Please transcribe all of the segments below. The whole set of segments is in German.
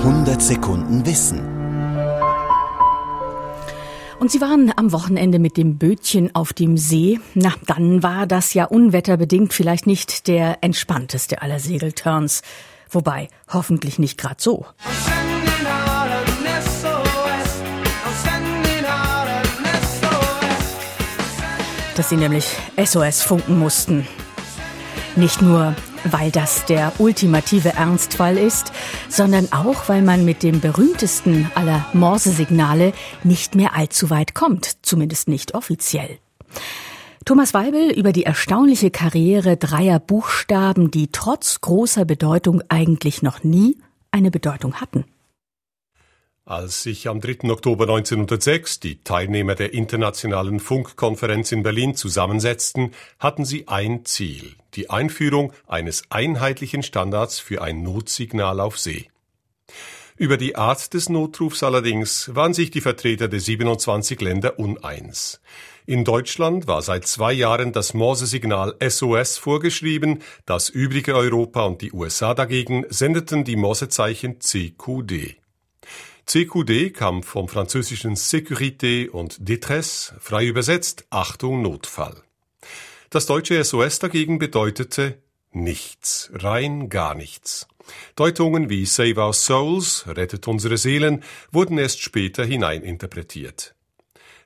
100 Sekunden Wissen. Und Sie waren am Wochenende mit dem Bötchen auf dem See. Na, dann war das ja unwetterbedingt vielleicht nicht der entspannteste aller Segelturns. Wobei, hoffentlich nicht grad so. Dass sie nämlich SOS funken mussten. Nicht nur, weil das der ultimative Ernstfall ist, sondern auch, weil man mit dem berühmtesten aller Morsesignale nicht mehr allzu weit kommt, zumindest nicht offiziell. Thomas Weibel über die erstaunliche Karriere dreier Buchstaben, die trotz großer Bedeutung eigentlich noch nie eine Bedeutung hatten. Als sich am 3. Oktober 1906 die Teilnehmer der Internationalen Funkkonferenz in Berlin zusammensetzten, hatten sie ein Ziel, die Einführung eines einheitlichen Standards für ein Notsignal auf See. Über die Art des Notrufs allerdings waren sich die Vertreter der 27 Länder uneins. In Deutschland war seit zwei Jahren das Morsesignal SOS vorgeschrieben, das übrige Europa und die USA dagegen sendeten die Morsezeichen CQD. CQD kam vom französischen Sécurité und Détresse, frei übersetzt Achtung Notfall. Das deutsche SOS dagegen bedeutete nichts, rein gar nichts. Deutungen wie Save Our Souls, rettet unsere Seelen, wurden erst später hineininterpretiert.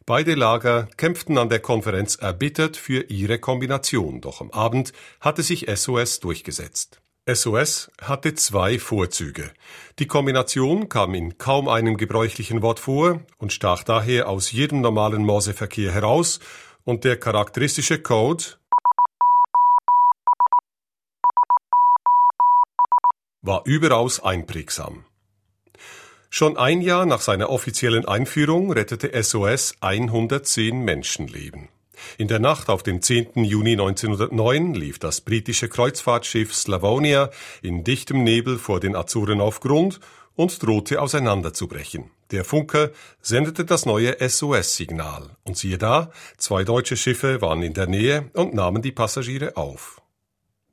Beide Lager kämpften an der Konferenz erbittert für ihre Kombination, doch am Abend hatte sich SOS durchgesetzt. SOS hatte zwei Vorzüge. Die Kombination kam in kaum einem gebräuchlichen Wort vor und stach daher aus jedem normalen Morseverkehr heraus und der charakteristische Code war überaus einprägsam. Schon ein Jahr nach seiner offiziellen Einführung rettete SOS 110 Menschenleben. In der Nacht auf den 10. Juni 1909 lief das britische Kreuzfahrtschiff Slavonia in dichtem Nebel vor den Azoren auf Grund und drohte auseinanderzubrechen. Der Funker sendete das neue SOS-Signal und siehe da, zwei deutsche Schiffe waren in der Nähe und nahmen die Passagiere auf.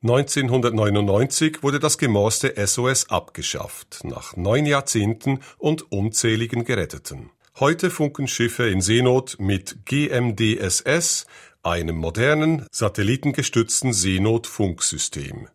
1999 wurde das gemorste SOS abgeschafft, nach neun Jahrzehnten und unzähligen Geretteten. Heute funken Schiffe in Seenot mit GMDSS, einem modernen, satellitengestützten Seenotfunksystem.